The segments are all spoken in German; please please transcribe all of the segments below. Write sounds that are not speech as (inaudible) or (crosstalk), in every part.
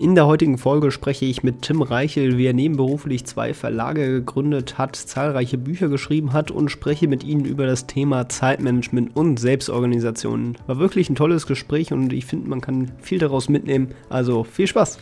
In der heutigen Folge spreche ich mit Tim Reichel, wie er nebenberuflich zwei Verlage gegründet hat, zahlreiche Bücher geschrieben hat und spreche mit Ihnen über das Thema Zeitmanagement und Selbstorganisation. War wirklich ein tolles Gespräch und ich finde, man kann viel daraus mitnehmen. Also viel Spaß!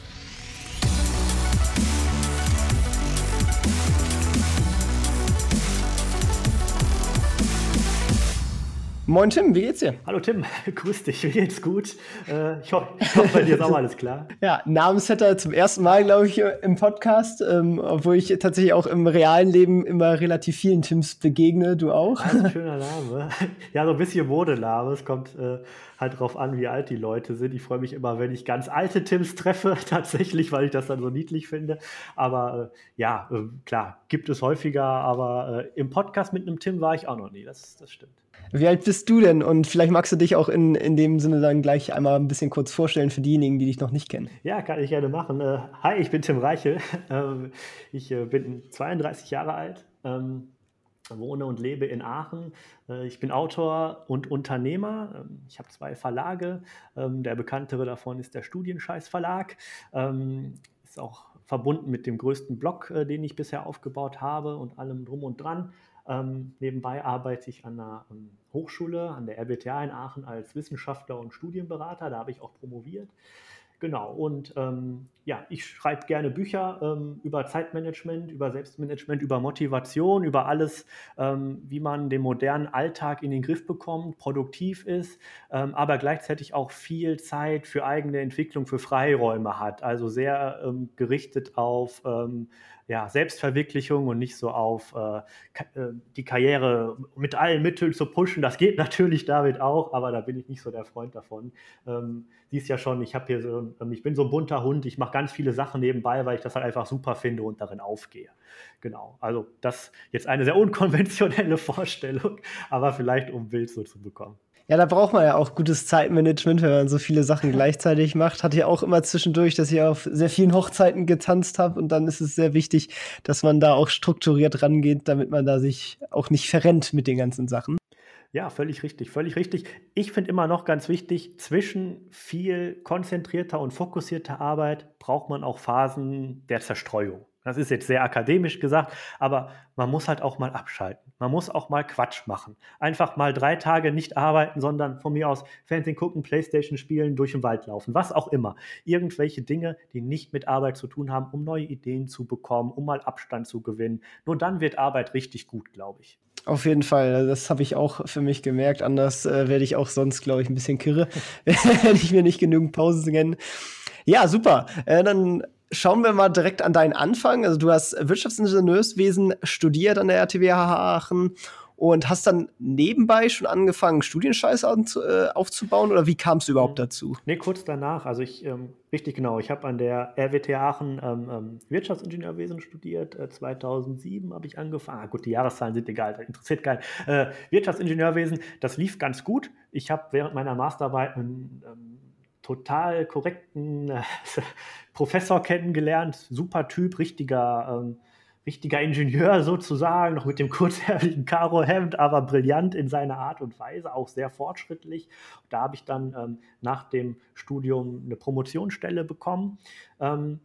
Moin Tim, wie geht's dir? Hallo Tim, (laughs) grüß dich, mir geht's gut. Äh, ich, hoffe, ich hoffe, bei dir ist auch alles klar. (laughs) Ja, Namensvetter zum ersten Mal, glaube ich, im Podcast, ähm, obwohl ich tatsächlich auch im realen Leben immer relativ vielen Tims begegne, du auch. Das ist ein (laughs) schöner Name. Ja, so ein bisschen Modename. Es kommt äh, halt drauf an, wie alt die Leute sind. Ich freue mich immer, wenn ich ganz alte Tims treffe, (laughs) tatsächlich, weil ich das dann so niedlich finde. Aber äh, ja, äh, klar, gibt es häufiger, aber äh, im Podcast mit einem Tim war ich auch noch nie. Das, das stimmt. Wie alt bist du denn? Und vielleicht magst du dich auch in, in dem Sinne dann gleich einmal ein bisschen kurz vorstellen für diejenigen, die dich noch nicht kennen. Ja, kann ich gerne machen. Äh, hi, ich bin Tim Reichel. (laughs) Ähm, ich äh, bin 32 Jahre alt, ähm, wohne und lebe in Aachen. Äh, ich bin Autor und Unternehmer. Ähm, ich habe zwei Verlage. Der bekanntere davon ist der Studienscheiß Verlag. Ist auch verbunden mit dem größten Blog, den ich bisher aufgebaut habe und allem drum und dran. Ähm, nebenbei arbeite ich an einer ähm, Hochschule, an der RWTH in Aachen als Wissenschaftler und Studienberater. Da habe ich auch promoviert. Genau, und ähm, ja, ich schreibe gerne Bücher ähm, über Zeitmanagement, über Selbstmanagement, über Motivation, über alles, ähm, wie man den modernen Alltag in den Griff bekommt, produktiv ist, ähm, aber gleichzeitig auch viel Zeit für eigene Entwicklung, für Freiräume hat. Also sehr ähm, gerichtet auf ähm, ja, Selbstverwirklichung und nicht so auf äh, äh, die Karriere mit allen Mitteln zu pushen. Das geht (laughs) natürlich damit auch, aber da bin ich nicht so der Freund davon. Ähm, siehst ja schon, ich habe hier so, ähm, ich bin so ein bunter Hund, ich mache ganz viele Sachen nebenbei, weil ich das halt einfach super finde und darin aufgehe. Genau. Also das jetzt eine sehr unkonventionelle (laughs) Vorstellung, aber vielleicht um Bild so zu bekommen. Ja, da braucht man ja auch gutes Zeitmanagement, wenn man so viele Sachen gleichzeitig macht. Hatte ja auch immer zwischendurch, dass ich auf sehr vielen Hochzeiten getanzt habe und dann ist es sehr wichtig, dass man da auch strukturiert rangeht, damit man da sich auch nicht verrennt mit den ganzen Sachen. Ja, völlig richtig, völlig richtig. Ich finde immer noch ganz wichtig, zwischen viel konzentrierter und fokussierter Arbeit braucht man auch Phasen der Zerstreuung. Das ist jetzt sehr akademisch gesagt, aber man muss halt auch mal abschalten. Man muss auch mal Quatsch machen. Einfach mal drei Tage nicht arbeiten, sondern von mir aus Fernsehen gucken, Playstation spielen, durch den Wald laufen, was auch immer. Irgendwelche Dinge, die nicht mit Arbeit zu tun haben, um neue Ideen zu bekommen, um mal Abstand zu gewinnen. Nur dann wird Arbeit richtig gut, glaube ich. Auf jeden Fall, das habe ich auch für mich gemerkt. Anders äh, werde ich auch sonst, glaube ich, ein bisschen kirre, (laughs) wenn ich mir nicht genügend Pausen genne. Ja, super. Äh, dann schauen wir mal direkt an deinen Anfang. Also du hast Wirtschaftsingenieurswesen studiert an der RTW Aachen und hast dann nebenbei schon angefangen, Studienscheiße äh, aufzubauen oder wie kam es überhaupt hm. dazu? Nee, kurz danach. Also ich, ähm, richtig genau, ich habe an der RWT Aachen ähm, ähm, Wirtschaftsingenieurwesen studiert. Äh, 2007 habe ich angefangen. Ah, gut, die Jahreszahlen sind egal, das interessiert keinen. Äh, Wirtschaftsingenieurwesen, das lief ganz gut. Ich habe während meiner Masterarbeit einen ähm, total korrekten (laughs) Professor kennengelernt, super Typ, richtiger, ähm, richtiger Ingenieur sozusagen, noch mit dem kurzärmeligen Karo-Hemd, aber brillant in seiner Art und Weise, auch sehr fortschrittlich. Da habe ich dann ähm, nach dem Studium eine Promotionsstelle bekommen. Ähm,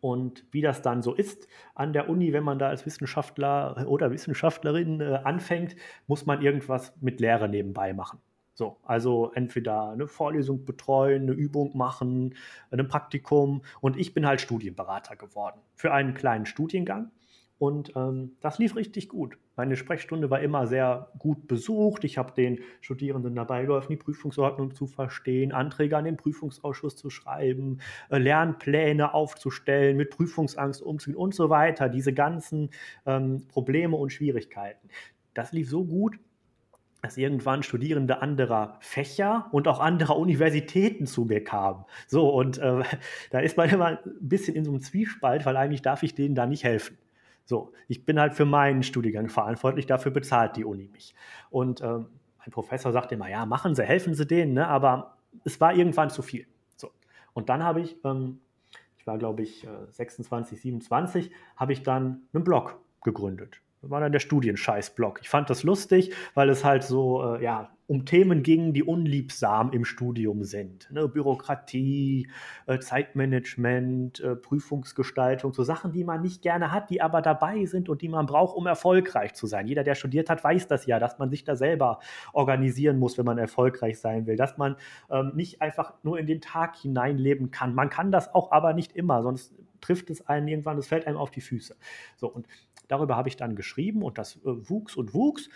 und wie das dann so ist an der Uni, wenn man da als Wissenschaftler oder Wissenschaftlerin äh, anfängt, muss man irgendwas mit Lehre nebenbei machen. So, also entweder eine Vorlesung betreuen, eine Übung machen, ein Praktikum. Und ich bin halt Studienberater geworden für einen kleinen Studiengang. Und ähm, das lief richtig gut. Meine Sprechstunde war immer sehr gut besucht. Ich habe den Studierenden dabei geholfen, die Prüfungsordnung zu verstehen, Anträge an den Prüfungsausschuss zu schreiben, äh, Lernpläne aufzustellen, mit Prüfungsangst umzugehen und so weiter. Diese ganzen ähm, Probleme und Schwierigkeiten. Das lief so gut, dass irgendwann Studierende anderer Fächer und auch anderer Universitäten zu mir kamen. So, und äh, (laughs) da ist man immer ein bisschen in so einem Zwiespalt, weil eigentlich darf ich denen da nicht helfen. So, ich bin halt für meinen Studiengang verantwortlich, dafür bezahlt die Uni mich. Und ähm, mein Professor sagte immer, ja, machen Sie, helfen Sie denen, ne? aber es war irgendwann zu viel. So. Und dann habe ich, ähm, ich war glaube ich 26, äh, 27, habe ich dann einen Blog gegründet. Das war dann der Studienscheiß-Blog. Ich fand das lustig, weil es halt so, äh, ja, um Themen ging, die unliebsam im Studium sind. Ne? Bürokratie, äh, Zeitmanagement, äh, Prüfungsgestaltung, so Sachen, die man nicht gerne hat, die aber dabei sind und die man braucht, um erfolgreich zu sein. Jeder, der studiert hat, weiß das ja, dass man sich da selber organisieren muss, wenn man erfolgreich sein will, dass man ähm, nicht einfach nur in den Tag hineinleben kann. Man kann das auch, aber nicht immer, sonst trifft es einen irgendwann, es fällt einem auf die Füße. So, und darüber habe ich dann geschrieben und das äh, wuchs und wuchs.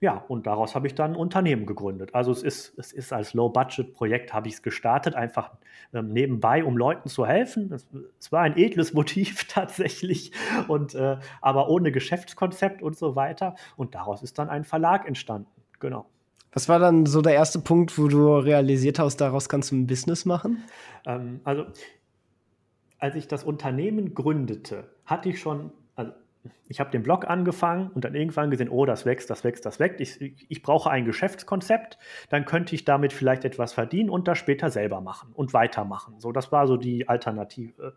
Ja, und daraus habe ich dann ein Unternehmen gegründet. Also es ist, es ist als Low-Budget-Projekt habe ich es gestartet, einfach ähm, nebenbei, um Leuten zu helfen. Es, es, war ein edles (laughs) Motiv tatsächlich, und, äh, aber ohne Geschäftskonzept und so weiter. Und daraus ist dann ein Verlag entstanden. Genau. Was war dann so der erste Punkt, wo du realisiert hast, daraus kannst du ein Business machen? Ähm, also, als ich das Unternehmen gründete, hatte ich schon, also ich habe den Blog angefangen und dann irgendwann gesehen, oh, das wächst, das wächst, das wächst. Ich, ich brauche ein Geschäftskonzept, dann könnte ich damit vielleicht etwas verdienen und das später selber machen und weitermachen. So, das war so die Alternative,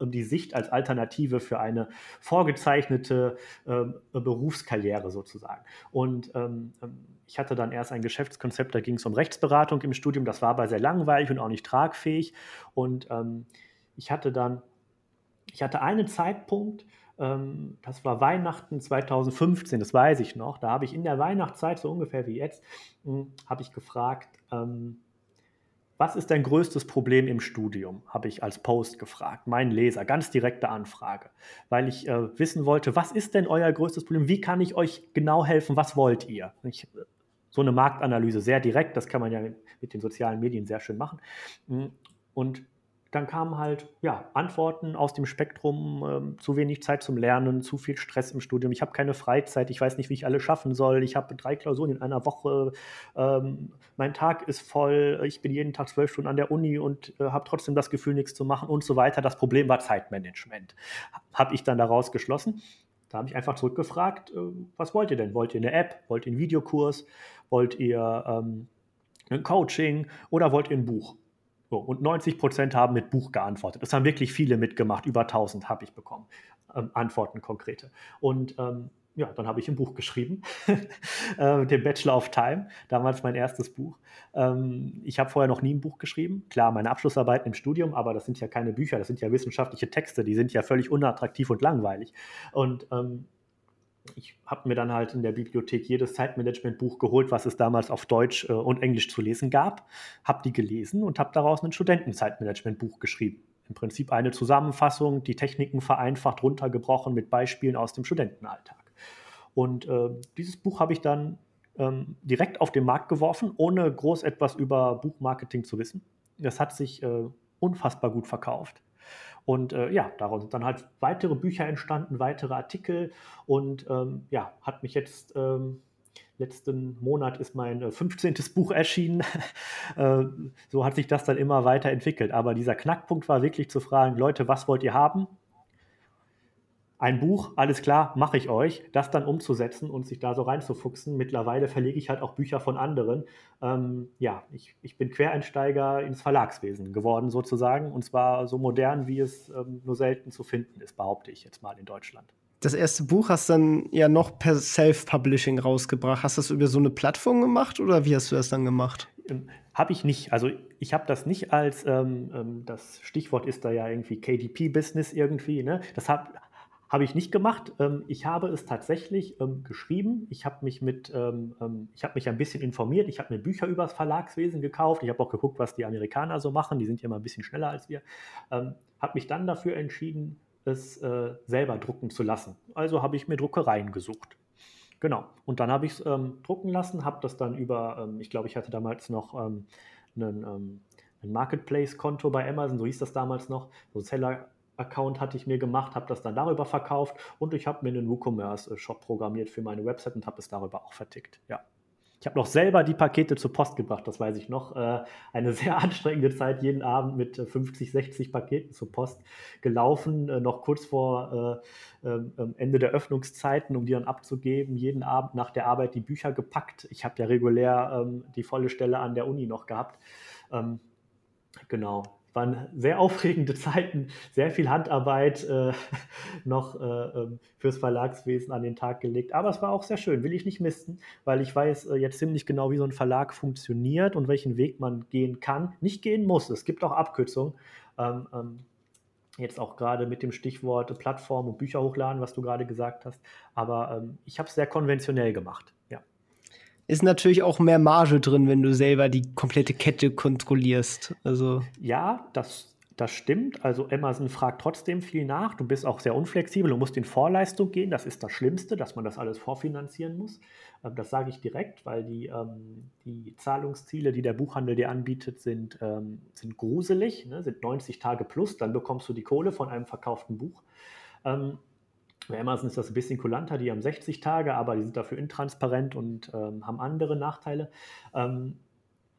äh, die Sicht als Alternative für eine vorgezeichnete äh, Berufskarriere sozusagen. Und ähm, ähm, ich hatte dann erst ein Geschäftskonzept, da ging es um Rechtsberatung im Studium. Das war aber sehr langweilig und auch nicht tragfähig. Und ähm, ich hatte dann, ich hatte einen Zeitpunkt, ähm, das war Weihnachten 2015, das weiß ich noch. Da habe ich in der Weihnachtszeit, so ungefähr wie jetzt, hm, habe ich gefragt, ähm, was ist dein größtes Problem im Studium? Habe ich als Post gefragt, mein Leser, ganz direkte Anfrage, weil ich äh, wissen wollte, was ist denn euer größtes Problem? Wie kann ich euch genau helfen? Was wollt ihr? Ich, so eine Marktanalyse sehr direkt, das kann man ja mit den sozialen Medien sehr schön machen. Hm, und dann kamen halt ja, Antworten aus dem Spektrum, ähm, zu wenig Zeit zum Lernen, zu viel Stress im Studium, ich habe keine Freizeit, ich weiß nicht, wie ich alle schaffen soll, ich habe drei Klausuren in einer Woche, ähm, mein Tag ist voll, ich bin jeden Tag zwölf Stunden an der Uni und äh, habe trotzdem das Gefühl, nichts zu machen und so weiter. Das Problem war Zeitmanagement, habe ich dann daraus geschlossen. Da habe ich einfach zurückgefragt, äh, was wollt ihr denn? Wollt ihr eine App? Wollt ihr einen Videokurs? Wollt ihr ähm, ein Coaching oder wollt ihr ein Buch? So, und 90 Prozent haben mit Buch geantwortet. Das haben wirklich viele mitgemacht. Über 1000 habe ich bekommen. Ähm, Antworten konkrete. Und ähm, ja, dann habe ich ein Buch geschrieben, (laughs) äh, den Bachelor of Time, damals mein erstes Buch. Ähm, ich habe vorher noch nie ein Buch geschrieben. Klar, meine Abschlussarbeiten im Studium, aber das sind ja keine Bücher, das sind ja wissenschaftliche Texte, die sind ja völlig unattraktiv und langweilig. Und ähm, ich habe mir dann halt in der Bibliothek jedes Zeitmanagement-Buch geholt, was es damals auf Deutsch äh, und Englisch zu lesen gab, habe die gelesen und habe daraus ein Studentenzeitmanagement-Buch geschrieben. Im Prinzip eine Zusammenfassung, die Techniken vereinfacht, runtergebrochen mit Beispielen aus dem Studentenalltag. Und äh, dieses Buch habe ich dann ähm, direkt auf den Markt geworfen, ohne groß etwas über Buchmarketing zu wissen. Das hat sich äh, unfassbar gut verkauft. Und äh, ja, daraus sind dann halt weitere Bücher entstanden, weitere Artikel und ähm, ja, hat mich jetzt. Ähm, letzten Monat ist mein äh, 15. Buch erschienen. (laughs) äh, so hat sich das dann immer weiterentwickelt. Aber dieser Knackpunkt war wirklich zu fragen, Leute, was wollt ihr haben? Ein Buch, alles klar, mache ich euch, das dann umzusetzen und sich da so reinzufuchsen. Mittlerweile verlege ich halt auch Bücher von anderen. Ähm, ja, ich, ich bin Quereinsteiger ins Verlagswesen geworden sozusagen und zwar so modern, wie es ähm, nur selten zu finden ist, behaupte ich jetzt mal in Deutschland. Das erste Buch hast du dann ja noch per Self-Publishing rausgebracht. Hast du das über so eine Plattform gemacht oder wie hast du das dann gemacht? Ähm, habe ich nicht. Also ich habe das nicht als, ähm, ähm das Stichwort ist da ja irgendwie KDP-Business irgendwie. Ne? Das habe habe ich nicht gemacht. Ähm, ich habe es tatsächlich ähm, geschrieben. Ich habe mich mit, ähm, ich habe mich ein bisschen informiert. Ich habe mir Bücher über das Verlagswesen gekauft. Ich habe auch geguckt, was die Amerikaner so machen. Die sind ja immer ein bisschen schneller als wir. habe mich dann dafür entschieden, es äh, selber drucken zu lassen. Also habe ich mir Druckereien gesucht. Genau. Und dann habe ich es drucken lassen, habe das dann über, ich glaube, ich hatte damals noch einen, ein Marketplace-Konto bei Amazon, so hieß das damals noch, so Seller Account hatte ich mir gemacht, habe das dann darüber verkauft und ich habe mir einen WooCommerce-Shop programmiert für meine Website und habe es darüber auch vertickt. Ja. Ich habe noch selber die Pakete zur Post gebracht, das weiß ich noch. Äh, eine (laughs) sehr anstrengende Zeit, jeden Abend mit 50, 60 Paketen zur Post gelaufen, äh, noch kurz vor äh, ähm, ähm, Ende der Öffnungszeiten, um die dann abzugeben. Jeden Abend nach der Arbeit die Bücher gepackt. Ich habe ja regulär ähm, die volle Stelle an der Uni noch gehabt. Genau, waren sehr aufregende (laughs) Zeiten, sehr viel Handarbeit äh, (laughs) noch äh, ähm, fürs Verlagswesen an den Tag gelegt. Aber es war auch sehr schön, will ich nicht missen, weil ich weiß äh, jetzt ziemlich genau, wie so ein Verlag funktioniert und welchen Weg man gehen kann, nicht gehen muss. Es gibt auch Abkürzungen. Ähm, ähm, jetzt auch gerade mit dem Stichwort Plattform und Bücher hochladen, was du gerade gesagt hast. Aber ähm, ich habe es sehr konventionell gemacht ist natürlich auch mehr Marge drin, wenn du selber die komplette Kette kontrollierst. Also ja, das, das stimmt. Also Amazon fragt trotzdem viel nach. Du bist auch sehr unflexibel und musst in Vorleistung gehen. Das ist das Schlimmste, dass man das alles vorfinanzieren muss. Ähm, das sage ich direkt, weil die, ähm, die Zahlungsziele, die der Buchhandel dir anbietet, sind, ähm, sind gruselig, ne? sind 90 Tage plus. Dann bekommst du die Kohle von einem verkauften Buch. Ähm, bei Amazon ist das ein bisschen kulanter, die haben 60 Tage, aber die sind dafür intransparent und ähm, haben andere Nachteile. Ähm,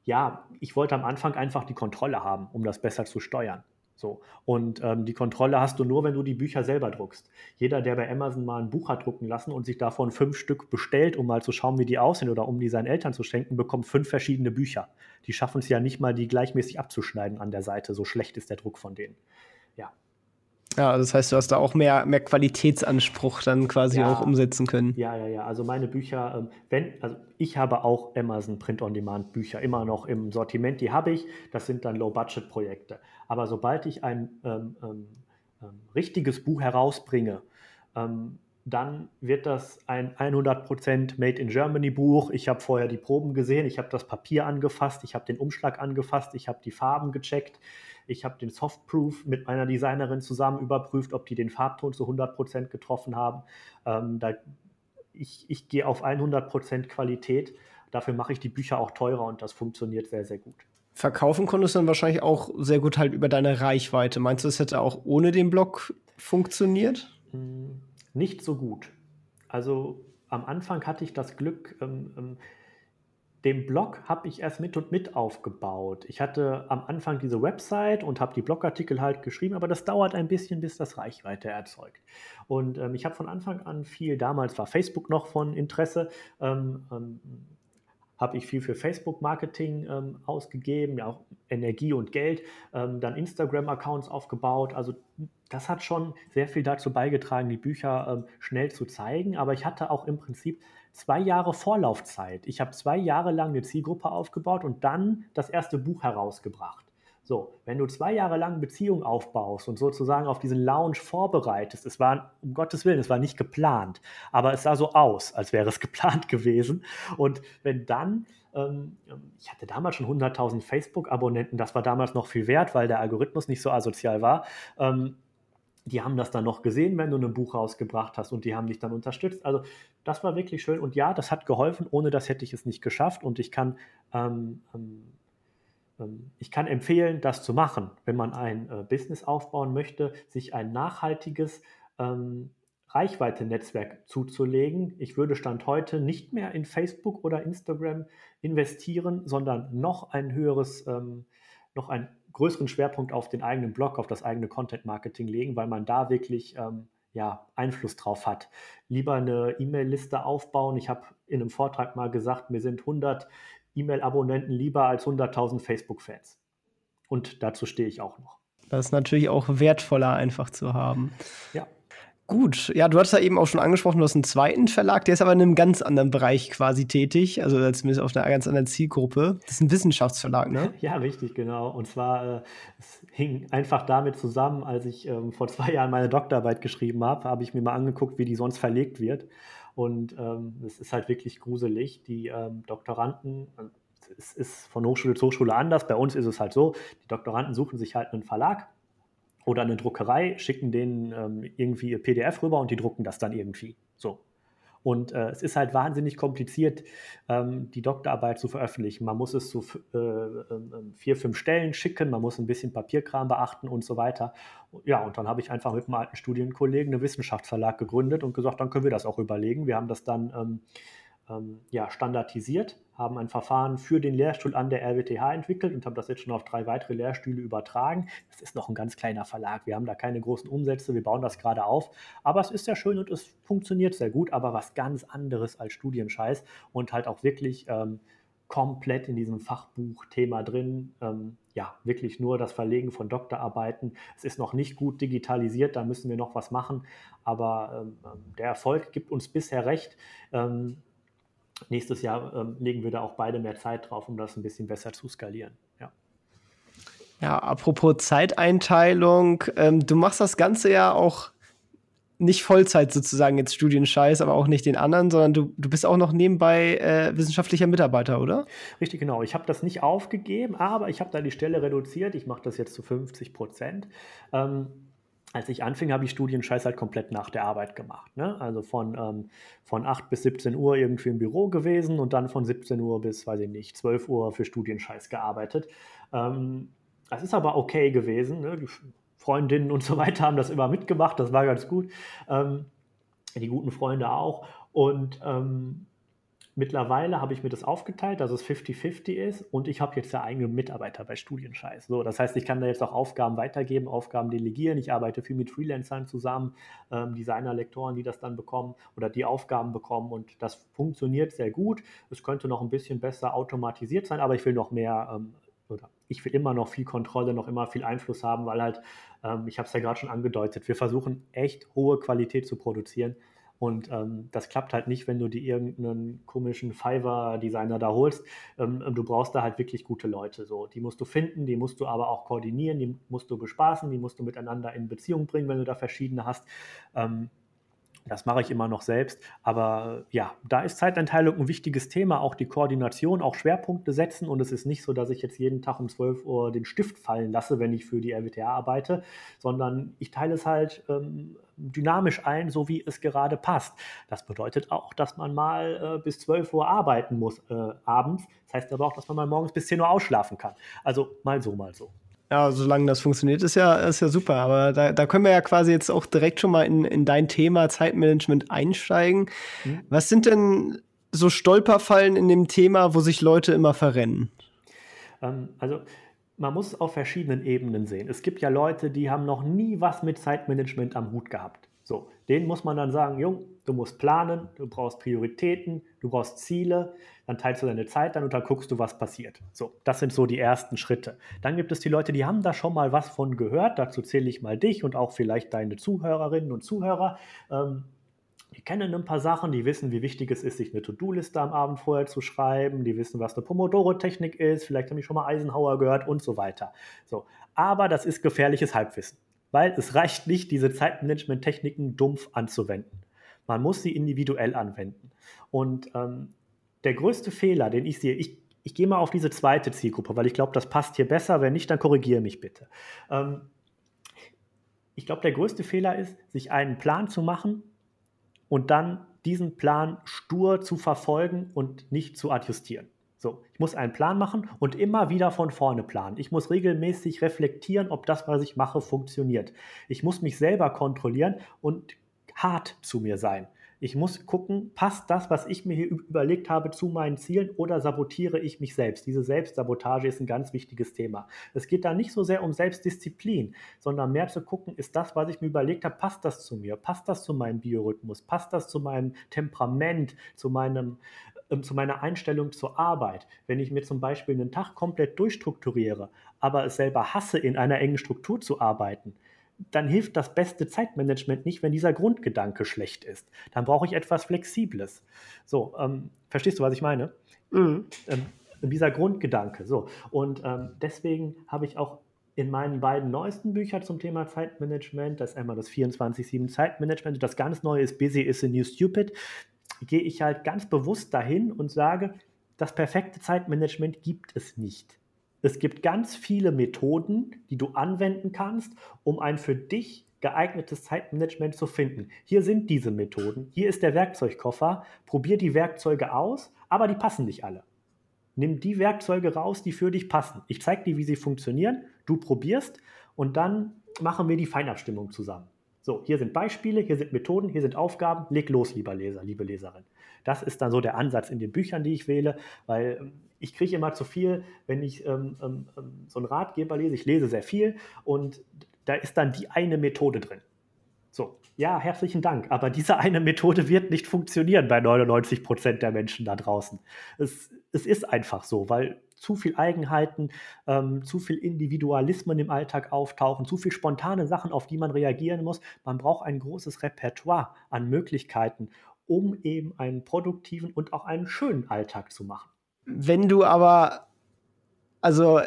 ja, ich wollte am Anfang einfach die Kontrolle haben, um das besser zu steuern. So. Und ähm, die Kontrolle hast du nur, wenn du die Bücher selber druckst. Jeder, der bei Amazon mal ein Buch hat drucken lassen und sich davon fünf Stück bestellt, um mal zu schauen, wie die aussehen oder um die seinen Eltern zu schenken, bekommt fünf verschiedene Bücher. Die schaffen es ja nicht mal, die gleichmäßig abzuschneiden an der Seite. So schlecht ist der Druck von denen. Ja, ja, das heißt, du hast da auch mehr, mehr Qualitätsanspruch dann quasi ja, auch umsetzen können. Ja, ja, ja. Also meine Bücher, ähm, wenn, also ich habe auch Amazon Print-on-Demand-Bücher immer noch im Sortiment, die habe ich. Das sind dann Low-Budget-Projekte. Aber sobald ich ein ähm, ähm, ähm richtiges Buch herausbringe, ähm, dann wird das ein 100% Made in Germany Buch. Ich habe vorher die Proben gesehen, ich habe das Papier angefasst, ich habe den Umschlag angefasst, ich habe die Farben gecheckt. Ich habe den Softproof mit meiner Designerin zusammen überprüft, ob die den Farbton zu 100% getroffen haben. Ähm, da, ich, ich gehe auf 100% Qualität. Dafür mache ich die Bücher auch teurer und das funktioniert sehr, sehr gut. Verkaufen konntest du dann wahrscheinlich auch sehr gut halt über deine Reichweite. Meinst du, es hätte auch ohne den Blog funktioniert? Hm, nicht so gut. Also am Anfang hatte ich das Glück, ähm, ähm, den Blog habe ich erst mit und mit aufgebaut. Ich hatte am Anfang diese Website und habe die Blogartikel halt geschrieben, aber das dauert ein bisschen, bis das Reichweite erzeugt. Und ähm, ich habe von Anfang an viel, damals war Facebook noch von Interesse, ähm, ähm, habe ich viel für Facebook-Marketing ähm, ausgegeben, ja auch Energie und Geld, ähm, dann Instagram-Accounts aufgebaut. Also das hat schon sehr viel dazu beigetragen, die Bücher ähm, schnell zu zeigen. Aber ich hatte auch im Prinzip zwei Jahre Vorlaufzeit. Ich habe zwei Jahre lang eine Zielgruppe aufgebaut und dann das erste Buch herausgebracht. So, wenn du zwei Jahre lang Beziehung aufbaust und sozusagen auf diesen Lounge vorbereitest, es war, um Gottes Willen, es war nicht geplant, aber es sah so aus, als wäre es (laughs) geplant gewesen. Und wenn dann, ähm, ich hatte damals schon 100.000 Facebook-Abonnenten, das war damals noch viel wert, weil der Algorithmus nicht so asozial war. Ähm, die haben das dann noch gesehen, wenn du ein Buch rausgebracht hast und die haben dich dann unterstützt. Also das war wirklich schön und ja, das hat geholfen. Ohne das hätte ich es nicht geschafft und ich kann, ähm, ähm, ähm ich kann empfehlen, das zu machen, wenn man ein äh, Business aufbauen möchte, sich ein nachhaltiges ähm, Reichweite-Netzwerk zuzulegen. Ich würde Stand heute nicht mehr in Facebook oder Instagram investieren, sondern noch ein höheres, ähm, noch ein größeren Schwerpunkt auf den eigenen Blog, auf das eigene Content-Marketing legen, weil man da wirklich ähm, ja, Einfluss drauf hat. Lieber eine E-Mail-Liste aufbauen. Ich habe in einem Vortrag mal gesagt, mir sind 100 E-Mail-Abonnenten lieber als 100.000 Facebook-Fans. Und dazu stehe ich auch noch. Das ist natürlich auch wertvoller einfach zu haben. Ja. Gut, ja, du hast ja eben auch schon angesprochen, du hast einen zweiten Verlag, der ist aber in einem ganz anderen Bereich quasi tätig, also zumindest auf einer ganz anderen Zielgruppe. Das ist ein Wissenschaftsverlag, ne? (laughs) Ja, richtig, genau. Und zwar, äh, es hing einfach damit zusammen, als ich ähm, vor zwei Jahren meine Doktorarbeit geschrieben habe, habe ich mir mal angeguckt, wie die sonst verlegt wird. Und ähm, es ist halt wirklich gruselig. Die ähm, Doktoranden, es ist von Hochschule zu Hochschule anders, bei uns ist es halt so, die Doktoranden suchen sich halt einen Verlag oder eine Druckerei, schicken denen ähm, irgendwie ihr PDF rüber und die drucken das dann irgendwie. So. Und äh, es ist halt wahnsinnig kompliziert, ähm, die Doktorarbeit zu veröffentlichen. Man muss es zu äh, äh, vier, fünf Stellen schicken, man muss ein bisschen Papierkram beachten und so weiter. Ja, und dann habe ich einfach mit einem alten Studienkollegen einen Wissenschaftsverlag gegründet und gesagt, dann können wir das auch überlegen. Wir haben das dann ähm, ähm, ja, standardisiert, haben ein Verfahren für den Lehrstuhl an der RWTH entwickelt und haben das jetzt schon auf drei weitere Lehrstühle übertragen. Das ist noch ein ganz kleiner Verlag. Wir haben da keine großen Umsätze, wir bauen das gerade auf. Aber es ist sehr schön und es funktioniert sehr gut, aber was ganz anderes als Studienscheiß und halt auch wirklich ähm, komplett in diesem Fachbuchthema drin. Ähm, ja, wirklich nur das Verlegen von Doktorarbeiten. Es ist noch nicht gut digitalisiert, da müssen wir noch was machen. Aber ähm, ähm der Erfolg gibt uns bisher recht. Ähm, nächstes Jahr ähm, legen wir da auch beide mehr Zeit drauf, um das ein bisschen besser zu skalieren. Ja. Ja, apropos Zeiteinteilung, ähm, du machst das Ganze ja auch nicht Vollzeit sozusagen jetzt Studienscheiß, aber auch nicht den anderen, sondern du, du bist auch noch nebenbei äh, wissenschaftlicher Mitarbeiter, oder? Richtig, genau. Ich habe das nicht aufgegeben, aber ich habe da die Stelle reduziert. Ich mache das jetzt zu 50 Prozent. Ähm, als ich anfing, habe ich Studienscheiß halt komplett nach der Arbeit gemacht. Ne? Also von, ähm, von 8 bis 17 Uhr irgendwie im Büro gewesen und dann von 17 Uhr bis, weiß ich nicht, 12 Uhr für Studienscheiß gearbeitet. Ähm, das ist aber okay gewesen. Ne? Freundinnen und so weiter haben das immer mitgemacht, das war ganz gut. Ähm, die guten Freunde auch. Und ähm, mittlerweile habe ich mir das aufgeteilt, dass es 50-50 ist und ich habe jetzt ja eigene Mitarbeiter bei Studienscheiß. So, das heißt, ich kann da jetzt auch Aufgaben weitergeben, Aufgaben delegieren. Ich arbeite viel mit Freelancern zusammen, ähm, Designer, Lektoren, die das dann bekommen oder die Aufgaben bekommen und das funktioniert sehr gut. Es könnte noch ein bisschen besser automatisiert sein, aber ich will noch mehr ähm, oder ich will immer noch viel Kontrolle, noch immer viel Einfluss haben, weil halt, ähm, ich habe es ja gerade schon angedeutet, wir versuchen echt hohe Qualität zu produzieren. Und ähm, das klappt halt nicht, wenn du dir irgendeinen komischen Fiverr-Designer da holst. Ähm, du brauchst da halt wirklich gute Leute. So. Die musst du finden, die musst du aber auch koordinieren, die musst du bespaßen, die musst du miteinander in Beziehung bringen, wenn du da verschiedene hast. Ähm, das mache ich immer noch selbst. Aber ja, da ist Zeiteinteilung ein wichtiges Thema, auch die Koordination, auch Schwerpunkte setzen. Und es ist nicht so, dass ich jetzt jeden Tag um 12 Uhr den Stift fallen lasse, wenn ich für die RWTH arbeite, sondern ich teile es halt ähm, dynamisch ein, so wie es gerade passt. Das bedeutet auch, dass man mal äh, bis 12 Uhr arbeiten muss äh, abends. Das heißt aber auch, dass man mal morgens bis 10 Uhr ausschlafen kann. Also mal so, mal so. Ja, solange das funktioniert, ist ja, ist ja super. Aber da, da können wir ja quasi jetzt auch direkt schon mal in, in dein Thema Zeitmanagement einsteigen. Mhm. Was sind denn so Stolperfallen in dem Thema, wo sich Leute immer verrennen? Ähm, also man muss auf verschiedenen Ebenen sehen. Es gibt ja Leute, die haben noch nie was mit Zeitmanagement am Hut gehabt. So, denen muss man dann sagen, Jung, du musst planen, du brauchst Prioritäten, du brauchst Ziele, dann teilst du deine Zeit dann und dann guckst du, was passiert. So, das sind so die ersten Schritte. Dann gibt es die Leute, die haben da schon mal was von gehört. Dazu zähle ich mal dich und auch vielleicht deine Zuhörerinnen und Zuhörer. Ähm, die kennen ein paar Sachen, die wissen, wie wichtig es ist, sich eine To-Do-Liste am Abend vorher zu schreiben, die wissen, was eine Pomodoro-Technik ist, vielleicht haben die schon mal Eisenhower gehört und so weiter. So, aber das ist gefährliches Halbwissen, weil es reicht nicht, diese Zeitmanagement-Techniken dumpf anzuwenden. Man muss sie individuell anwenden. Und ähm, der größte Fehler, den ich sehe, ich, ich gehe mal auf diese zweite Zielgruppe, weil ich glaube, das passt hier besser. Wenn nicht, dann korrigiere mich bitte. Ähm, ich glaube, der größte Fehler ist, sich einen Plan zu machen und dann diesen Plan stur zu verfolgen und nicht zu adjustieren. So, ich muss einen Plan machen und immer wieder von vorne planen. Ich muss regelmäßig reflektieren, ob das, was ich mache, funktioniert. Ich muss mich selber kontrollieren und hart zu mir sein. Ich muss gucken, passt das, was ich mir hier überlegt habe, zu meinen Zielen oder sabotiere ich mich selbst? Diese Selbstsabotage ist ein ganz wichtiges Thema. Es geht da nicht so sehr um Selbstdisziplin, sondern mehr zu gucken, ist das, was ich mir überlegt habe, passt das zu mir? Passt das zu meinem Biorhythmus? Passt das zu meinem Temperament, zu meinem ähm, zu meiner Einstellung zur Arbeit. Wenn ich mir zum Beispiel einen Tag komplett durchstrukturiere, aber es selber hasse, in einer engen Struktur zu arbeiten, dann hilft das beste Zeitmanagement nicht, wenn dieser Grundgedanke schlecht ist. Dann brauche ich etwas Flexibles. So, ähm, verstehst du, was ich meine? Mhm. Ähm, dieser Grundgedanke. So, und ähm, deswegen habe ich auch in meinen beiden neuesten Büchern zum Thema Zeitmanagement, das ist einmal das 24-7 Zeitmanagement das ganz neue ist Busy is the New Stupid, gehe ich halt ganz bewusst dahin und sage, das perfekte Zeitmanagement gibt es nicht. Es gibt ganz viele Methoden, die du anwenden kannst, um ein für dich geeignetes Zeitmanagement zu finden. Hier sind diese Methoden. Hier ist der Werkzeugkoffer. Probier die Werkzeuge aus, aber die passen nicht alle. Nimm die Werkzeuge raus, die für dich passen. Ich zeige dir, wie sie funktionieren. Du probierst und dann machen wir die Feinabstimmung zusammen. So, hier sind Beispiele, hier sind Methoden, hier sind Aufgaben. Leg los, lieber Leser, liebe Leserin. Das ist dann so der Ansatz in den Büchern, die ich wähle, weil ähm, ich kriege immer zu viel, wenn ich ähm, ähm, ähm, so einen Ratgeber lese. Ich lese sehr viel und da ist dann die eine Methode drin. So, ja, herzlichen Dank. Aber diese (laughs) eine Methode wird nicht funktionieren bei 99 Prozent der Menschen da draußen. Es, es ist einfach so, weil zu viel Eigenheiten, ähm, zu viel Individualismen im Alltag auftauchen, zu viel spontane Sachen, auf die man reagieren muss. Man braucht ein großes Repertoire an Möglichkeiten, um eben einen produktiven und auch einen schönen Alltag zu machen. Wenn du aber also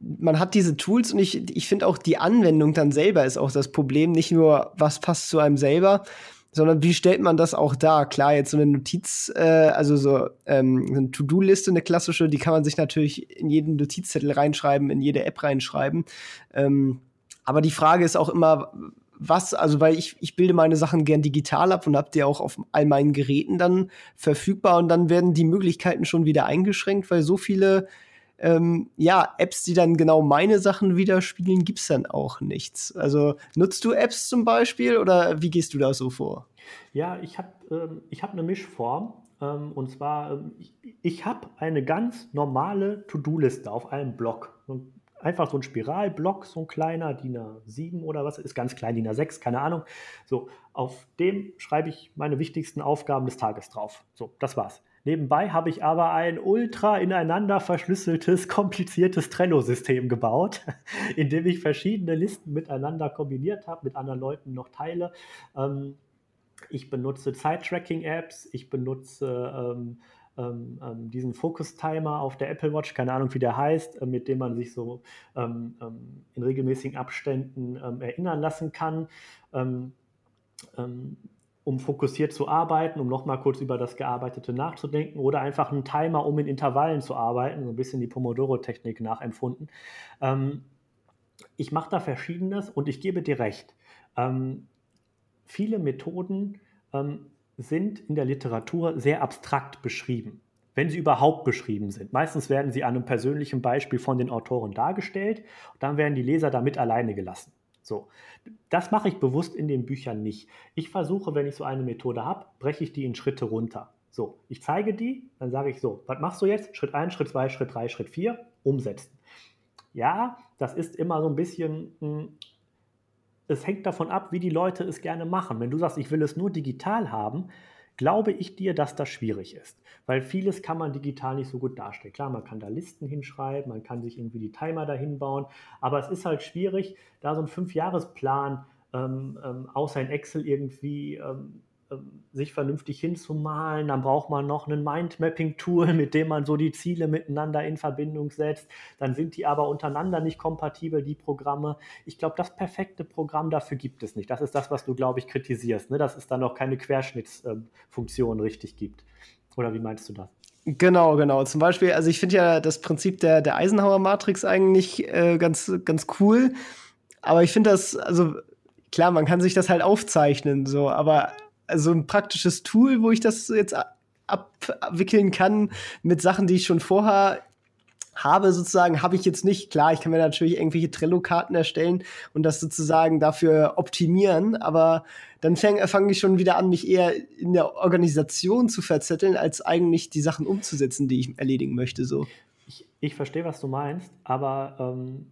man hat diese Tools und ich, ich finde auch die Anwendung dann selber ist auch das Problem. Nicht nur, was passt zu einem selber, sondern wie stellt man das auch dar? Klar, jetzt so eine Notiz, äh, also so ähm, eine To-Do-Liste, eine klassische, die kann man sich natürlich in jeden Notizzettel reinschreiben, in jede App reinschreiben. Ähm, aber die Frage ist auch immer, was, also weil ich, ich bilde meine Sachen gern digital ab und habe die auch auf all meinen Geräten dann verfügbar und dann werden die Möglichkeiten schon wieder eingeschränkt, weil so viele ähm, ja, Apps, die dann genau meine Sachen widerspiegeln, gibt es dann auch nichts. Also nutzt du Apps zum Beispiel oder wie gehst du da so vor? Ja, ich habe ähm, hab eine Mischform. Ähm, und zwar, ähm, ich, habe eine ganz normale To-Do-Liste auf einem Blog. Einfach so ein Spiralblock, so ein kleiner DIN A7 oder was, ist ganz klein, DIN A6, keine Ahnung. So, auf dem schreibe ich meine wichtigsten Aufgaben des Tages drauf. So, das war's. Nebenbei habe ich aber ein ultra ineinander verschlüsseltes, (laughs) kompliziertes Trello-System gebaut, (laughs) in dem ich verschiedene Listen miteinander kombiniert habe, mit anderen Leuten noch teile. Ähm, ich benutze Zeit-Tracking-Apps, ich benutze ähm, ähm, ähm, diesen Focus-Timer auf der Apple Watch, keine Ahnung, wie der heißt, äh, mit dem man sich so ähm, ähm, in regelmäßigen Abständen erinnern lassen kann um fokussiert zu arbeiten, um nochmal kurz über das Gearbeitete nachzudenken oder einfach einen Timer, um in Intervallen zu arbeiten, so ein bisschen die Pomodoro-Technik nachempfunden. Ähm, ich mache da Verschiedenes und ich gebe dir recht. Ähm, viele Methoden ähm, sind in der Literatur sehr abstrakt beschrieben, wenn sie überhaupt beschrieben sind. Meistens werden sie an einem persönlichen Beispiel von den Autoren dargestellt und dann werden die Leser damit alleine gelassen. So, das mache ich bewusst in den Büchern nicht. Ich versuche, wenn ich so eine Methode habe, breche ich die in Schritte runter. So, ich zeige die, dann sage ich so, was machst du jetzt? Schritt 1, Schritt 2, Schritt 3, Schritt 4, umsetzen. Ja, das ist immer so ein bisschen, hm, es hängt davon ab, wie die Leute es gerne machen. Wenn du sagst, ich will es nur digital haben, glaube ich dir, dass das schwierig ist. Weil vieles kann man digital nicht so gut darstellen. Klar, man kann da Listen hinschreiben, man kann sich irgendwie die Timer dahin bauen, aber es ist halt schwierig, da so einen Fünfjahresplan ähm, ähm, außer in Excel irgendwie ähm, sich vernünftig hinzumalen. Dann braucht man noch ein Mindmapping-Tool, (laughs) mit dem man so die Ziele miteinander in Verbindung setzt. Dann sind die aber untereinander nicht kompatibel, die Programme. Ich glaube, das perfekte Programm dafür gibt es nicht. Das ist das, was du, glaube ich, kritisierst, ne? dass es dann noch keine Querschnittsfunktion richtig gibt. Oder wie meinst du das? Genau, genau. Zum Beispiel, also ich finde ja das Prinzip der, der Eisenhower-Matrix eigentlich äh, ganz, ganz cool. Aber ich finde das, also klar, man kann sich das halt aufzeichnen, so, aber also ein praktisches Tool, wo ich das jetzt abwickeln kann mit Sachen, die ich schon vorher habe, sozusagen, habe ich jetzt nicht. Klar, ich kann mir natürlich irgendwelche Trello-Karten erstellen und das sozusagen dafür optimieren, aber dann fange fang ich schon wieder an, mich eher in der Organisation zu verzetteln, als eigentlich die Sachen umzusetzen, die ich erledigen möchte. So. Ich, ich verstehe, was du meinst, aber ähm,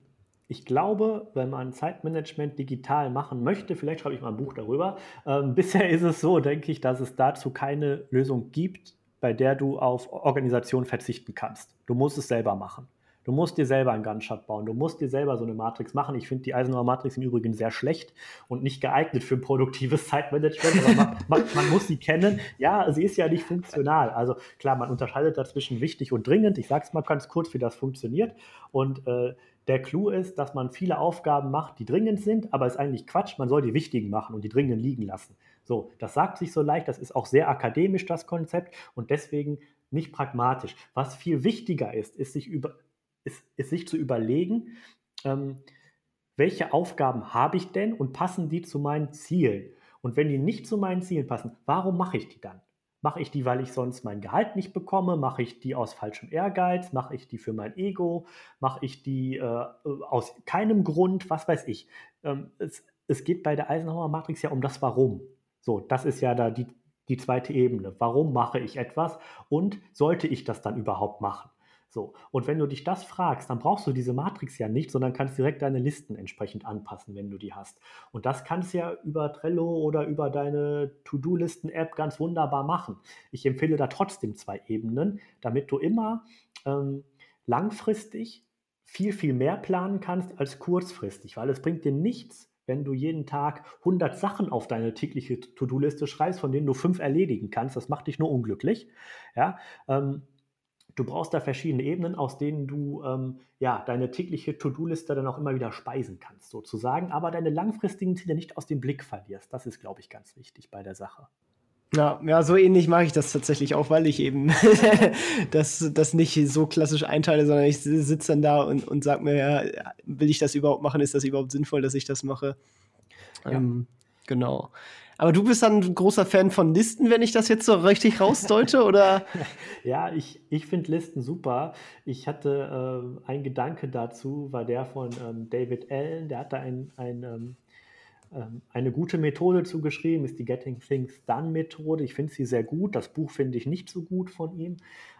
ich glaube, wenn man Zeitmanagement digital machen möchte, vielleicht schreibe ich mal ein Buch darüber. Ähm, (laughs) bisher ist es so, denke ich, dass es dazu keine Lösung gibt, bei der du auf Organisation verzichten kannst. Du musst es selber machen. Du musst dir selber einen Gunshot bauen. Du musst dir selber so eine Matrix machen. Ich finde die Eisenhower Matrix im Übrigen sehr schlecht und nicht geeignet für produktives Zeitmanagement. Aber man, (laughs) man, man, muss sie kennen. Ja, sie ist ja nicht funktional. Also klar, man unterscheidet dazwischen wichtig und dringend. Ich sage es mal ganz kurz, wie das funktioniert. Und äh, der Clou ist, dass man viele Aufgaben macht, die dringend sind, aber es ist eigentlich Quatsch. Man soll die wichtigen machen und die dringenden liegen lassen. So, das sagt sich so leicht, das ist auch sehr akademisch, das Konzept, und deswegen nicht pragmatisch. Was viel wichtiger ist, ist sich, über, ist, ist sich zu überlegen, ähm, welche Aufgaben habe ich denn und passen die zu meinen Zielen? Und wenn die nicht zu meinen Zielen passen, warum mache ich die dann? Mache ich die, weil ich sonst mein Gehalt nicht bekomme? Mache ich die aus falschem Ehrgeiz? Mache ich die für mein Ego? Mache ich die äh, aus keinem Grund? Was weiß ich? Ähm, es, es geht bei der Eisenhower Matrix ja um das Warum. So, das ist ja da die, die zweite Ebene. Warum mache ich etwas und sollte ich das dann überhaupt machen? So, und wenn du dich das fragst, dann brauchst du diese Matrix ja nicht, sondern kannst direkt deine Listen entsprechend anpassen, wenn du die hast. Und das kannst du ja über Trello oder über deine To-Do-Listen-App ganz wunderbar machen. Ich empfehle da trotzdem zwei Ebenen, damit du immer ähm, langfristig viel, viel mehr planen kannst als kurzfristig, weil es bringt dir nichts, wenn du jeden Tag 100 Sachen auf deine tägliche To-Do-Liste schreibst, von denen du fünf erledigen kannst. Das macht dich nur unglücklich. Ja, ähm, du brauchst da verschiedene Ebenen, aus denen du ähm, ja, deine tägliche To-Do-Liste dann auch immer wieder speisen kannst, sozusagen, aber deine langfristigen Ziele nicht aus dem Blick verlierst. Das ist, glaube ich, ganz wichtig bei der Sache. Ja, ja, so ähnlich mache ich das tatsächlich auch, weil ich eben (laughs) das, das nicht so klassisch einteile, sondern ich sitze dann da und, und sage mir, ja, will ich das überhaupt machen? Ist das überhaupt sinnvoll, dass ich das mache? Ja. Ähm, genau. Aber du bist dann ein großer Fan von Listen, wenn ich das jetzt so richtig rausdeute, oder? (laughs) ja, ich, ich finde Listen super. Ich hatte äh, ein Gedanke dazu, war der von ähm, David Allen, der hatte ein, ein ähm, ähm, eine gute Methode zugeschrieben, ist die Getting Things Done Methode. Ich finde sie sehr gut. Das Buch finde ich nicht so gut von ihm,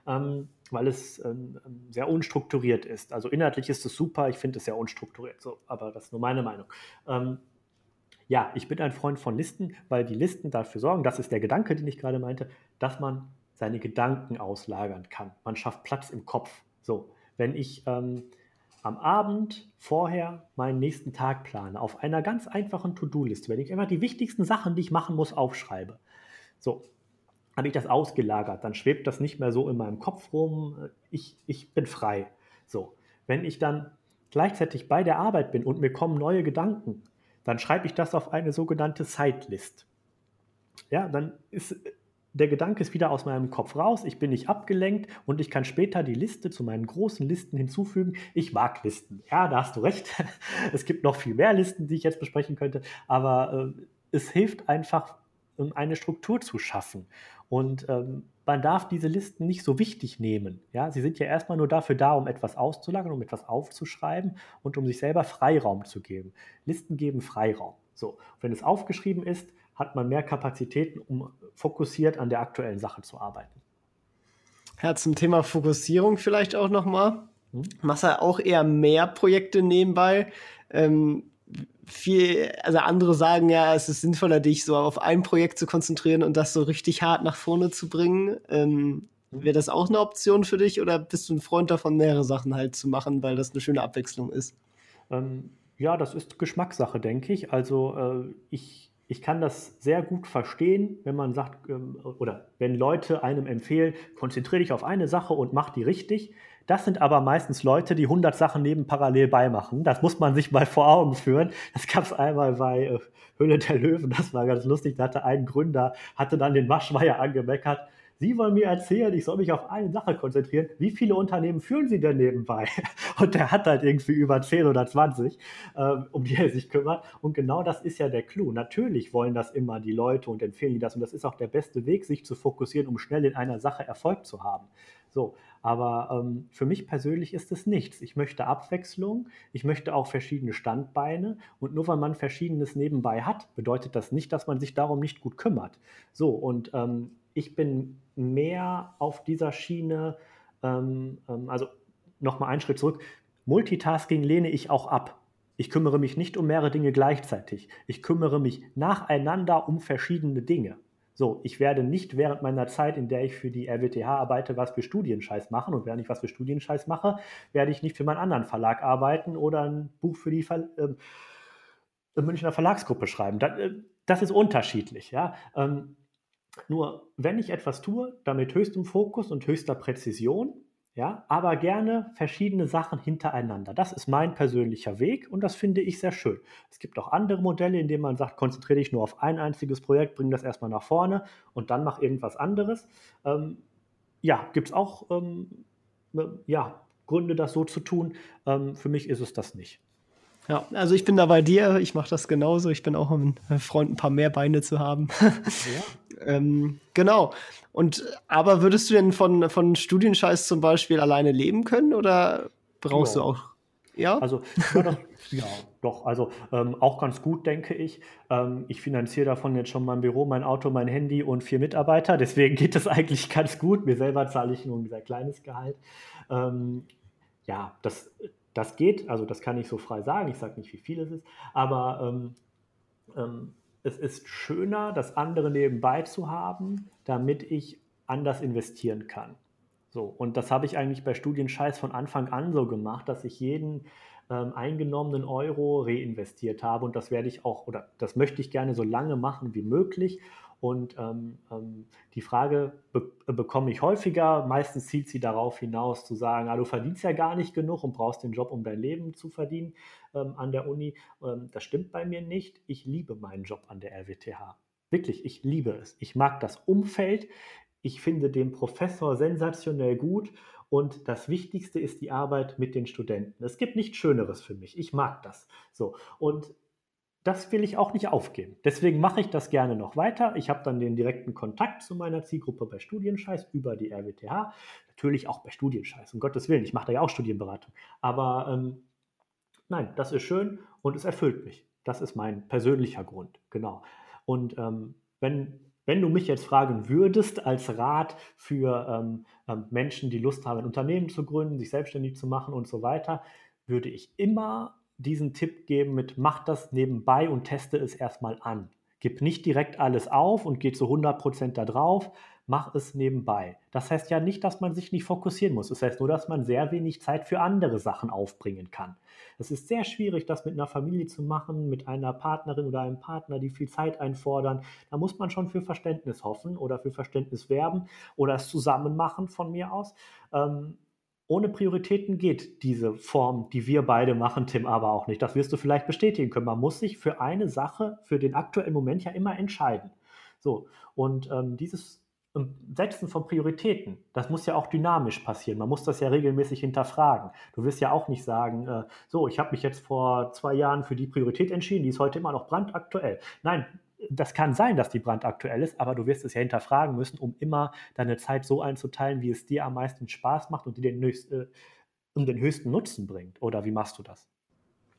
ähm, weil es ähm, sehr unstrukturiert ist. Also inhaltlich ist es super, ich finde es sehr unstrukturiert, so, aber das ist nur meine Meinung. Ja, ich bin ein Freund von Listen, weil die Listen dafür sorgen, das ist der Gedanke, den ich gerade meinte, dass man seine Gedanken auslagern kann. Man schafft Platz im Kopf. So, wenn ich ähm, am Abend vorher meinen nächsten Tag plane, auf einer ganz einfachen To-Do-Liste, wenn ich immer die wichtigsten Sachen, die ich machen muss, aufschreibe. So, habe ich das ausgelagert, dann schwebt das nicht mehr so in meinem Kopf rum, ich, ich bin frei. So, wenn ich dann gleichzeitig bei der Arbeit bin und mir kommen neue Gedanken, dann schreibe ich das auf eine sogenannte Sidelist. Ja, dann ist der Gedanke ist wieder aus meinem Kopf raus, ich bin nicht abgelenkt und ich kann später die Liste zu meinen großen Listen hinzufügen. Ich mag Listen. Ja, da hast du recht. (laughs) Es gibt noch viel mehr Listen, die ich jetzt besprechen könnte, aber äh, es hilft einfach, eine Struktur zu schaffen. Und ähm, man darf diese Listen nicht so wichtig nehmen. Ja, sie sind ja erstmal nur dafür da, um etwas auszulagern, um etwas aufzuschreiben und um sich selber Freiraum zu geben. Listen geben Freiraum. So, wenn es aufgeschrieben ist, hat man mehr Kapazitäten, um fokussiert an der aktuellen Sache zu arbeiten. Ja, zum Thema Fokussierung vielleicht auch nochmal. Hm? Machst du auch eher mehr Projekte nebenbei? Ähm, viel, also andere sagen ja, es ist sinnvoller, dich so auf ein Projekt zu konzentrieren und das so richtig hart nach vorne zu bringen. Ähm, hm? Wäre das auch eine Option für dich oder bist du ein Freund davon, mehrere Sachen halt zu machen, weil das eine schöne Abwechslung ist? Ähm, ja, das ist Geschmackssache, denke ich. Also äh, ich ich kann das sehr gut verstehen, wenn man sagt, ähm, oder wenn Leute einem empfehlen, konzentriere dich auf eine Sache und mach die richtig. Das sind aber meistens Leute, die 100 Sachen neben parallel beimachen. Das muss man sich mal vor Augen führen. Das gab es einmal bei äh, Höhle der Löwen, das war ganz lustig. Da hatte ein Gründer, hatte dann den Waschmeier angemeckert Sie wollen mir erzählen, ich soll mich auf eine Sache konzentrieren. Wie viele Unternehmen führen Sie denn nebenbei? (laughs) Und der hat halt irgendwie über 10 oder 20, ähm, um die er sich kümmert. Und genau das ist ja der Clou. Natürlich wollen das immer die Leute und empfehlen die das. Und das ist auch der beste Weg, sich zu fokussieren, um schnell in einer Sache Erfolg zu haben. So, aber ähm, für mich persönlich ist es nichts. Ich möchte Abwechslung, ich möchte auch verschiedene Standbeine und nur weil man verschiedenes nebenbei hat, bedeutet das nicht, dass man sich darum nicht gut kümmert. So, und ähm, ich bin mehr auf dieser Schiene, ähm, ähm, also nochmal einen Schritt zurück, Multitasking lehne ich auch ab. Ich kümmere mich nicht um mehrere Dinge gleichzeitig. Ich kümmere mich nacheinander um verschiedene Dinge. So, ich werde nicht während meiner Zeit, in der ich für die RWTH arbeite, was für Studienscheiß machen. Und während ich was für Studienscheiß mache, werde ich nicht für meinen anderen Verlag arbeiten oder ein Buch für die Ver äh, Münchner Verlagsgruppe schreiben. Das, äh, das ist unterschiedlich. Ja? Ähm, nur wenn ich etwas tue, damit höchstem Fokus und höchster Präzision, ja, aber gerne verschiedene Sachen hintereinander. Das ist mein persönlicher Weg und das finde ich sehr schön. Es gibt auch andere Modelle, in denen man sagt, konzentriere dich nur auf ein einziges Projekt, bring das erstmal nach vorne und dann mach irgendwas anderes. Ähm, ja, gibt es auch ähm, ja, Gründe, das so zu tun. Ähm, für mich ist es das nicht. Ja, also ich bin da bei dir, ich mache das genauso. Ich bin auch ein Freund, ein paar mehr Beine zu haben. Ja. (laughs) ähm, genau. Und aber würdest du denn von, von Studienscheiß zum Beispiel alleine leben können oder brauchst ja. du auch? Ja. Also, ja, das, ja doch, also ähm, auch ganz gut, denke ich. Ähm, ich finanziere davon jetzt schon mein Büro, mein Auto, mein Handy und vier Mitarbeiter. Deswegen geht es eigentlich ganz gut. Mir selber zahle ich nur ein sehr kleines Gehalt. Ähm, ja, das, das geht. Also, das kann ich so frei sagen. Ich sage nicht, wie viel es ist. Aber ähm, ähm, es ist schöner, das andere nebenbei zu haben, damit ich anders investieren kann. So, und das habe ich eigentlich bei Studienscheiß von Anfang an so gemacht, dass ich jeden ähm, eingenommenen Euro reinvestiert habe und das werde ich auch oder das möchte ich gerne so lange machen wie möglich. Und ähm, ähm, die Frage be bekomme ich häufiger. Meistens zielt sie darauf hinaus zu sagen, ah, du verdienst ja gar nicht genug und brauchst den Job, um dein Leben zu verdienen ähm, an der Uni. Ähm, das stimmt bei mir nicht. Ich liebe meinen Job an der RWTH. Wirklich, ich liebe es. Ich mag das Umfeld. Ich finde den Professor sensationell gut und das Wichtigste ist die Arbeit mit den Studenten. Es gibt nichts Schöneres für mich. Ich mag das. So und das will ich auch nicht aufgeben. Deswegen mache ich das gerne noch weiter. Ich habe dann den direkten Kontakt zu meiner Zielgruppe bei Studienscheiß über die RWTH. Natürlich auch bei Studienscheiß, um Gottes Willen. Ich mache da ja auch Studienberatung. Aber ähm, nein, das ist schön und es erfüllt mich. Das ist mein persönlicher Grund. Genau. Und ähm, wenn wenn du mich jetzt fragen würdest als Rat für ähm, ähm, Menschen, die Lust haben, ein Unternehmen zu gründen, sich selbstständig zu machen und so weiter, würde ich immer diesen Tipp geben mit, mach das nebenbei und teste es erstmal an. Gib nicht direkt alles auf und geh zu 100% da drauf, mach es nebenbei. Das heißt ja nicht, dass man sich nicht fokussieren muss. Das heißt nur, dass man sehr wenig Zeit für andere Sachen aufbringen kann. Es ist sehr schwierig, das mit einer Familie zu machen, mit einer Partnerin oder einem Partner, die viel Zeit einfordern. Da muss man schon für Verständnis hoffen oder für Verständnis werben oder es zusammen machen von mir aus. Ähm, ohne Prioritäten geht diese Form, die wir beide machen, Tim, aber auch nicht. Das wirst du vielleicht bestätigen können. Man muss sich für eine Sache, für den aktuellen Moment ja immer entscheiden. So, und ähm, dieses Setzen von Prioritäten, das muss ja auch dynamisch passieren. Man muss das ja regelmäßig hinterfragen. Du wirst ja auch nicht sagen, äh, so, ich habe mich jetzt vor zwei Jahren für die Priorität entschieden, die ist heute immer noch brandaktuell. Nein, das kann sein, dass die brandaktuell ist, aber du wirst es ja hinterfragen müssen, um immer deine Zeit so einzuteilen, wie es dir am meisten Spaß macht und dir den, höchst, äh, um den höchsten Nutzen bringt. Oder wie machst du das?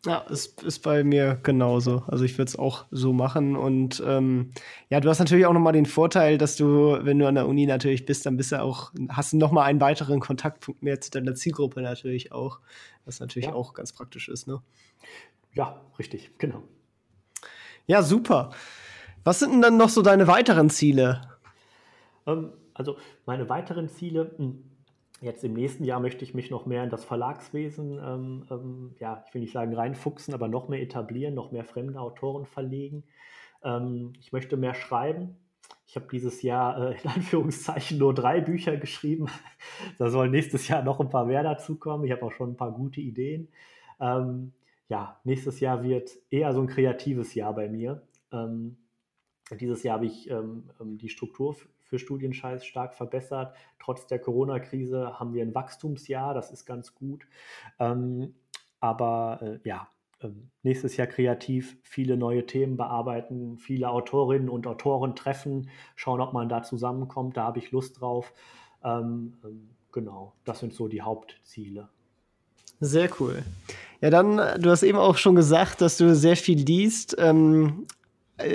Ja, es ist bei mir genauso. Also ich würde es auch so machen. Und ähm, ja, du hast natürlich auch noch mal den Vorteil, dass du, wenn du an der Uni natürlich bist, dann bist du auch, hast du noch mal einen weiteren Kontaktpunkt mehr zu deiner Zielgruppe natürlich auch, was natürlich ja. auch ganz praktisch ist. Ne? Ja, richtig, genau. Ja, super. Was sind denn dann noch so deine weiteren Ziele? Ähm, also meine weiteren Ziele. Hm, Jetzt im nächsten Jahr möchte ich mich noch mehr in das Verlagswesen, ähm, ähm, ja, ich will nicht sagen reinfuchsen, aber noch mehr etablieren, noch mehr fremde Autoren verlegen. Ähm, ich möchte mehr schreiben. Ich habe dieses Jahr äh, in (laughs) Anführungszeichen nur drei Bücher geschrieben. (laughs) da sollen nächstes Jahr noch ein paar mehr dazukommen. Ich habe auch schon ein paar gute Ideen. Ähm, ja, nächstes Jahr wird eher so ein kreatives Jahr bei mir. Ähm, dieses Jahr habe ich ähm, die Struktur für Studienscheiß stark verbessert. Trotz der Corona-Krise haben wir ein Wachstumsjahr, das ist ganz gut. Ähm, aber äh, ja, äh, nächstes Jahr kreativ viele neue Themen bearbeiten, viele Autorinnen und Autoren treffen, schauen, ob man da zusammenkommt. Da habe ich Lust drauf. Ähm, ähm, genau, das sind so die Hauptziele. Sehr cool. Ja, dann, du hast eben auch schon gesagt, dass du sehr viel liest. Ähm, äh,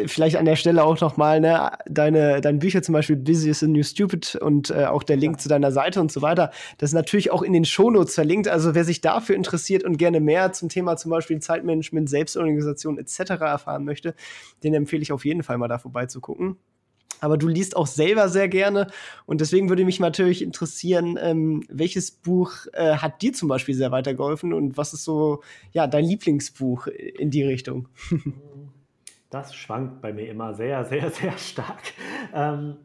vielleicht an der Stelle auch nochmal, ne, deine, deine Bücher zum Beispiel Busy is the New Stupid und äh, auch der Link ja. zu deiner Seite und so weiter, das ist natürlich auch in den Shownotes verlinkt. Also wer sich dafür interessiert und gerne mehr zum Thema zum Beispiel Zeitmanagement, Selbstorganisation etc. erfahren möchte, den empfehle ich auf jeden Fall mal da vorbeizugucken. Aber du liest auch selber sehr gerne und deswegen würde mich natürlich interessieren, ähm, welches Buch äh, hat dir zum Beispiel sehr weitergeholfen und was ist so ja dein Lieblingsbuch in die Richtung? (laughs) Das schwankt bei mir immer sehr, sehr, (laughs) sehr stark. Ähm,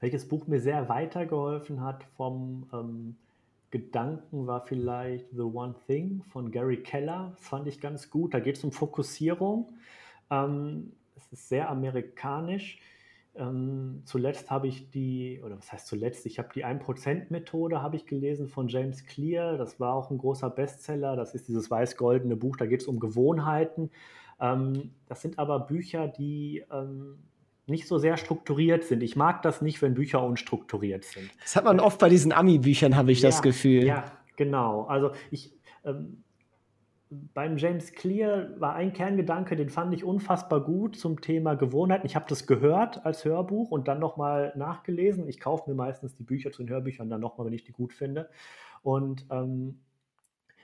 welches Buch mir sehr weitergeholfen hat vom ähm, Gedanken war vielleicht The One Thing von Gary Keller. Das fand ich ganz gut. Da geht es um Fokussierung. Ähm, es ist sehr amerikanisch. Ähm, zuletzt habe ich die, oder was heißt zuletzt, ich habe die 1%-Methode habe ich gelesen von James Clear. Das war auch ein großer Bestseller. Das ist dieses weiß-goldene Buch. Da geht es um Gewohnheiten. Ähm, das sind aber Bücher, die ähm, nicht so sehr strukturiert sind. Ich mag das nicht, wenn Bücher unstrukturiert sind. Das hat man oft bei diesen Ami-Büchern, habe ich ja, das Gefühl. Ja, genau. Also ich, ähm, beim James Clear war ein Kerngedanke, den fand ich unfassbar gut zum Thema Gewohnheiten. Ich habe das gehört als Hörbuch und dann nochmal nachgelesen. Ich kaufe mir meistens die Bücher zu den Hörbüchern dann nochmal, wenn ich die gut finde. Und ähm,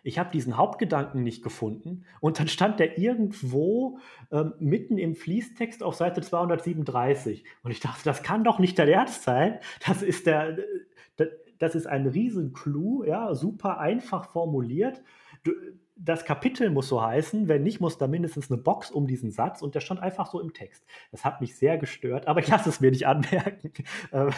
ich habe diesen Hauptgedanken nicht gefunden und dann stand der irgendwo ähm, mitten im Fließtext auf Seite 237 und ich dachte, das kann doch nicht der Ernst sein. Das ist der, das ist ein Riesenclou, ja, super einfach formuliert. Das Kapitel muss so heißen, wenn nicht, muss da mindestens eine Box um diesen Satz und der stand einfach so im Text. Das hat mich sehr gestört, aber ich lasse es mir nicht anmerken. (laughs) Ähm,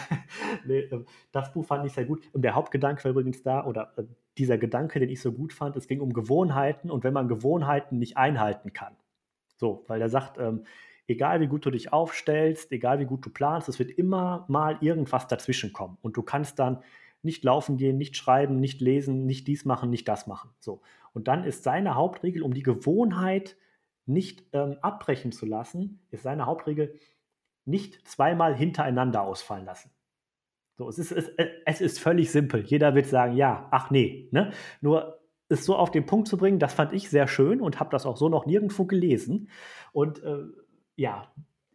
ähm, das Buch fand ich sehr gut. Und der Hauptgedanke war übrigens da, oder äh, dieser Gedanke, den ich so gut fand, es ging um Gewohnheiten und wenn man Gewohnheiten nicht einhalten kann. So, weil er sagt, ähm, egal wie gut du dich aufstellst, egal wie gut du planst, es wird immer mal irgendwas dazwischen kommen und du kannst dann nicht laufen gehen, nicht schreiben, nicht lesen, nicht dies machen, nicht das machen. So. Und dann ist seine Hauptregel, um die Gewohnheit nicht ähm, abbrechen zu lassen, ist seine Hauptregel, nicht zweimal hintereinander ausfallen lassen. So, es ist, es, es ist völlig simpel. Jeder wird sagen, ja, ach nee. Ne? Nur es so auf den Punkt zu bringen, das fand ich sehr schön und habe das auch so noch nirgendwo gelesen. Und äh, ja,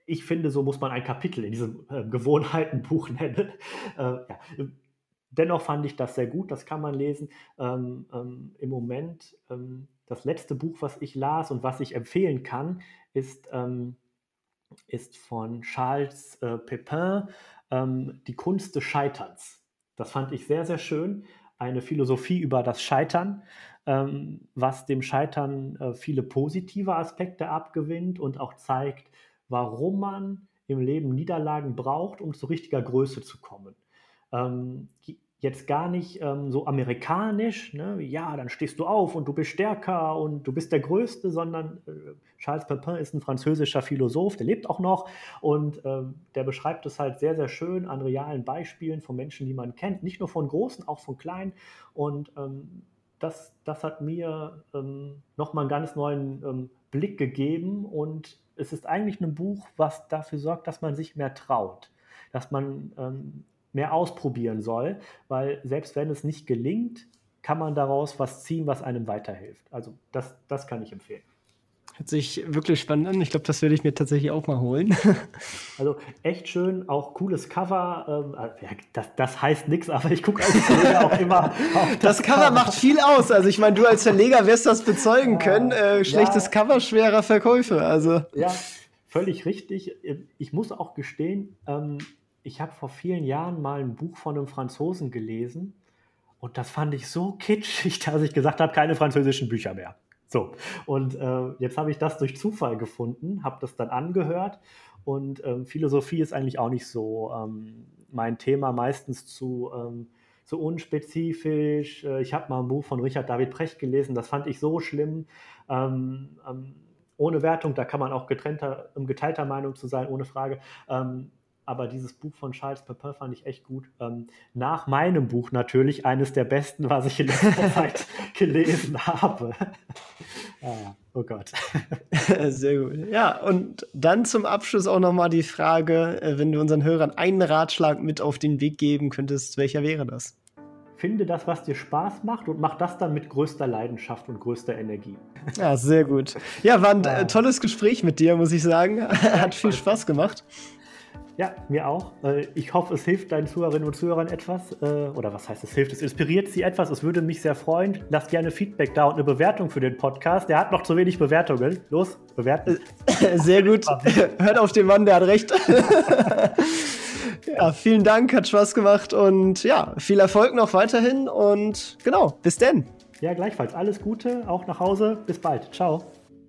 ich finde, so muss man ein Kapitel in diesem äh, Gewohnheitenbuch (laughs) nennen. Äh, ja dennoch fand ich das sehr gut, das kann man lesen. Ähm, ähm, Im Moment, ähm, das letzte Buch, was ich las und was ich empfehlen kann, ist, ähm, ist von Charles äh, Pepin, ähm, Die Kunst des Scheiterns. Das fand ich sehr, sehr schön. Eine Philosophie über das Scheitern, ähm, was dem Scheitern äh, viele positive Aspekte abgewinnt und auch zeigt, warum man im Leben Niederlagen braucht, um zu richtiger Größe zu kommen. Ähm, jetzt gar nicht ähm, so amerikanisch, ne? ja, dann stehst du auf und du bist stärker und du bist der Größte, sondern äh, Charles Pepin ist ein französischer Philosoph, der lebt auch noch und äh, der beschreibt es halt sehr, sehr schön an realen Beispielen von Menschen, die man kennt, nicht nur von Großen, auch von Kleinen und ähm, das, das hat mir ähm, nochmal einen ganz neuen ähm, Blick gegeben und es ist eigentlich ein Buch, was dafür sorgt, dass man sich mehr traut, dass man ähm, mehr ausprobieren soll, weil selbst wenn es nicht gelingt, kann man daraus was ziehen, was einem weiterhilft. Also das, das kann ich empfehlen. Hört sich wirklich spannend an. Ich glaube, das werde ich mir tatsächlich auch mal holen. (laughs) also echt schön, auch cooles Cover. Ähm, äh, das, das heißt nichts, aber ich gucke als Verleger auch immer auf das, das Cover. Cover macht viel aus. Also ich meine, du als Verleger wirst das bezeugen können. Äh, schlechtes ja. Cover, schwerer Verkäufe. Also. Ja, völlig richtig. Ich muss auch gestehen, ähm, ich habe vor vielen Jahren mal ein Buch von einem Franzosen gelesen und das fand ich so kitschig, (laughs) dass ich gesagt habe, keine französischen Bücher mehr. So, und äh, jetzt habe ich das durch Zufall gefunden, habe das dann angehört und ähm, Philosophie ist eigentlich auch nicht so ähm, mein Thema, meistens zu, ähm, zu unspezifisch. Äh, ich habe mal ein Buch von Richard David Precht gelesen, das fand ich so schlimm. Ähm, ähm, ohne Wertung, da kann man auch getrennter, geteilter Meinung zu sein, ohne Frage. Aber dieses Buch von Charles Pepin fand ich echt gut. Ähm, nach meinem Buch natürlich eines der besten, was ich in letzter (laughs) Zeit gelesen habe. (laughs) ah, oh Gott. (laughs) Sehr gut. Ja, und dann zum Abschluss auch nochmal die Frage, äh, wenn du unseren Hörern einen Ratschlag mit auf den Weg geben könntest, welcher wäre das? Finde das, was dir Spaß macht und mach das dann mit größter Leidenschaft und größter Energie. Ja, sehr gut. Ja, war ein äh, tolles Gespräch mit dir, muss ich sagen. Hat viel Spaß gemacht. Ja, mir auch. Äh, ich hoffe, es hilft deinen Zuhörerinnen und Zuhörern etwas. Äh, oder was heißt es hilft? Es inspiriert sie etwas. Es würde mich sehr freuen. Lasst gerne Feedback da und eine Bewertung für den Podcast. Der hat noch zu wenig Bewertungen. Los, bewerten. Sehr gut. (laughs) Hört auf den Mann, der hat recht. (laughs) ja, vielen Dank, hat Spaß gemacht und ja, viel Erfolg noch weiterhin und genau, bis denn. Ja, gleichfalls. Alles Gute, auch nach Hause. Bis bald. Ciao.